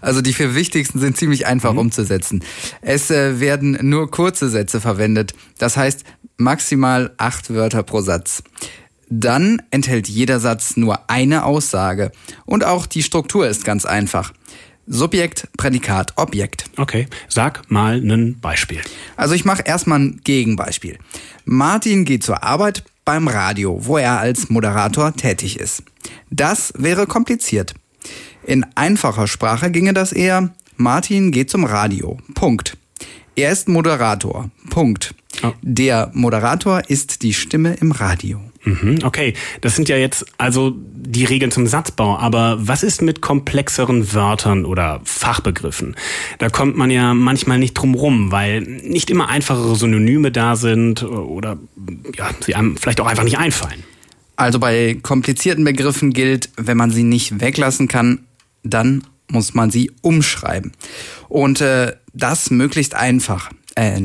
Also die vier wichtigsten sind ziemlich einfach mhm. umzusetzen. Es äh, werden nur kurze Sätze verwendet. Das heißt maximal acht Wörter pro Satz. Dann enthält jeder Satz nur eine Aussage. Und auch die Struktur ist ganz einfach. Subjekt, Prädikat, Objekt. Okay, sag mal ein Beispiel. Also ich mache erstmal ein Gegenbeispiel. Martin geht zur Arbeit beim Radio, wo er als Moderator tätig ist. Das wäre kompliziert. In einfacher Sprache ginge das eher, Martin geht zum Radio. Punkt. Er ist Moderator. Punkt. Oh. Der Moderator ist die Stimme im Radio. Mhm, okay, das sind ja jetzt also die Regeln zum Satzbau, aber was ist mit komplexeren Wörtern oder Fachbegriffen? Da kommt man ja manchmal nicht drum rum, weil nicht immer einfachere Synonyme da sind oder ja, sie einem vielleicht auch einfach nicht einfallen. Also bei komplizierten Begriffen gilt, wenn man sie nicht weglassen kann, dann muss man sie umschreiben. Und äh, das möglichst einfach. Äh,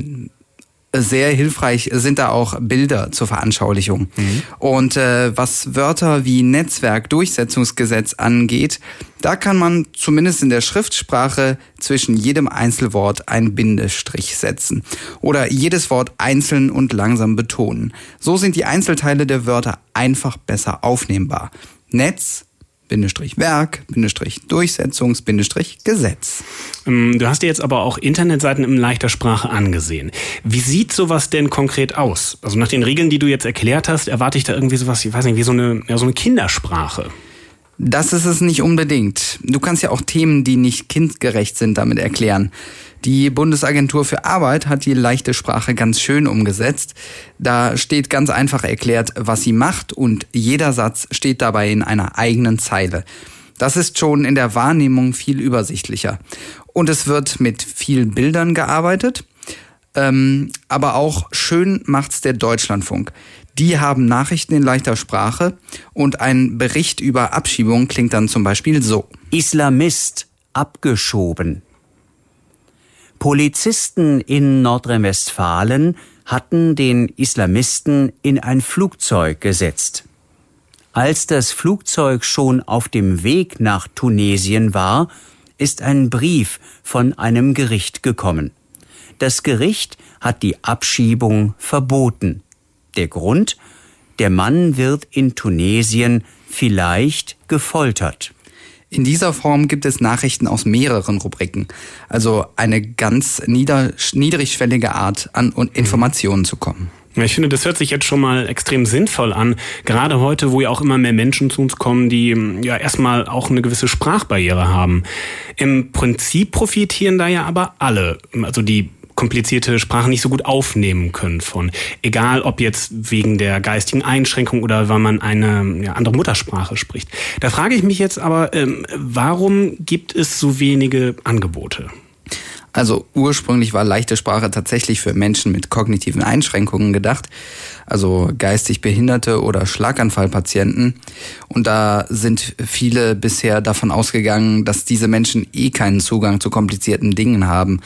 sehr hilfreich sind da auch Bilder zur Veranschaulichung. Mhm. Und äh, was Wörter wie Netzwerk, Durchsetzungsgesetz angeht, da kann man zumindest in der Schriftsprache zwischen jedem Einzelwort ein Bindestrich setzen oder jedes Wort einzeln und langsam betonen. So sind die Einzelteile der Wörter einfach besser aufnehmbar. Netz, Bindestrich Werk, Bindestrich Durchsetzungs, Bindestrich Gesetz. Ähm, du hast dir jetzt aber auch Internetseiten in leichter Sprache angesehen. Wie sieht sowas denn konkret aus? Also nach den Regeln, die du jetzt erklärt hast, erwarte ich da irgendwie sowas, ich weiß nicht, wie so eine, ja, so eine Kindersprache. Das ist es nicht unbedingt. Du kannst ja auch Themen, die nicht kindgerecht sind, damit erklären. Die Bundesagentur für Arbeit hat die leichte Sprache ganz schön umgesetzt. Da steht ganz einfach erklärt, was sie macht und jeder Satz steht dabei in einer eigenen Zeile. Das ist schon in der Wahrnehmung viel übersichtlicher. Und es wird mit vielen Bildern gearbeitet. Ähm, aber auch schön macht's der Deutschlandfunk. Die haben Nachrichten in leichter Sprache und ein Bericht über Abschiebung klingt dann zum Beispiel so. Islamist abgeschoben. Polizisten in Nordrhein-Westfalen hatten den Islamisten in ein Flugzeug gesetzt. Als das Flugzeug schon auf dem Weg nach Tunesien war, ist ein Brief von einem Gericht gekommen. Das Gericht hat die Abschiebung verboten. Der Grund? Der Mann wird in Tunesien vielleicht gefoltert. In dieser Form gibt es Nachrichten aus mehreren Rubriken, also eine ganz nieder, niedrigschwellige Art an Informationen zu kommen. Ich finde, das hört sich jetzt schon mal extrem sinnvoll an. Gerade heute, wo ja auch immer mehr Menschen zu uns kommen, die ja erstmal auch eine gewisse Sprachbarriere haben. Im Prinzip profitieren da ja aber alle. Also die komplizierte Sprachen nicht so gut aufnehmen können von. Egal ob jetzt wegen der geistigen Einschränkung oder weil man eine ja, andere Muttersprache spricht. Da frage ich mich jetzt aber, ähm, warum gibt es so wenige Angebote? Also ursprünglich war leichte Sprache tatsächlich für Menschen mit kognitiven Einschränkungen gedacht, also geistig Behinderte oder Schlaganfallpatienten. Und da sind viele bisher davon ausgegangen, dass diese Menschen eh keinen Zugang zu komplizierten Dingen haben.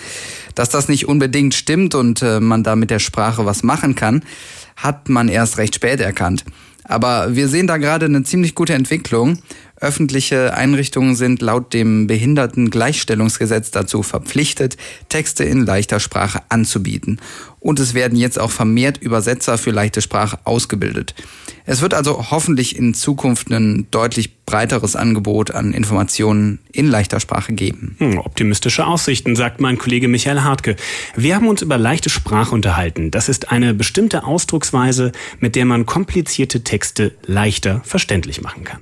Dass das nicht unbedingt stimmt und äh, man da mit der Sprache was machen kann, hat man erst recht spät erkannt. Aber wir sehen da gerade eine ziemlich gute Entwicklung. Öffentliche Einrichtungen sind laut dem Behindertengleichstellungsgesetz dazu verpflichtet, Texte in leichter Sprache anzubieten. Und es werden jetzt auch vermehrt Übersetzer für leichte Sprache ausgebildet. Es wird also hoffentlich in Zukunft ein deutlich breiteres Angebot an Informationen in leichter Sprache geben. Hm, optimistische Aussichten, sagt mein Kollege Michael Hartke. Wir haben uns über leichte Sprache unterhalten. Das ist eine bestimmte Ausdrucksweise, mit der man komplizierte Texte leichter verständlich machen kann.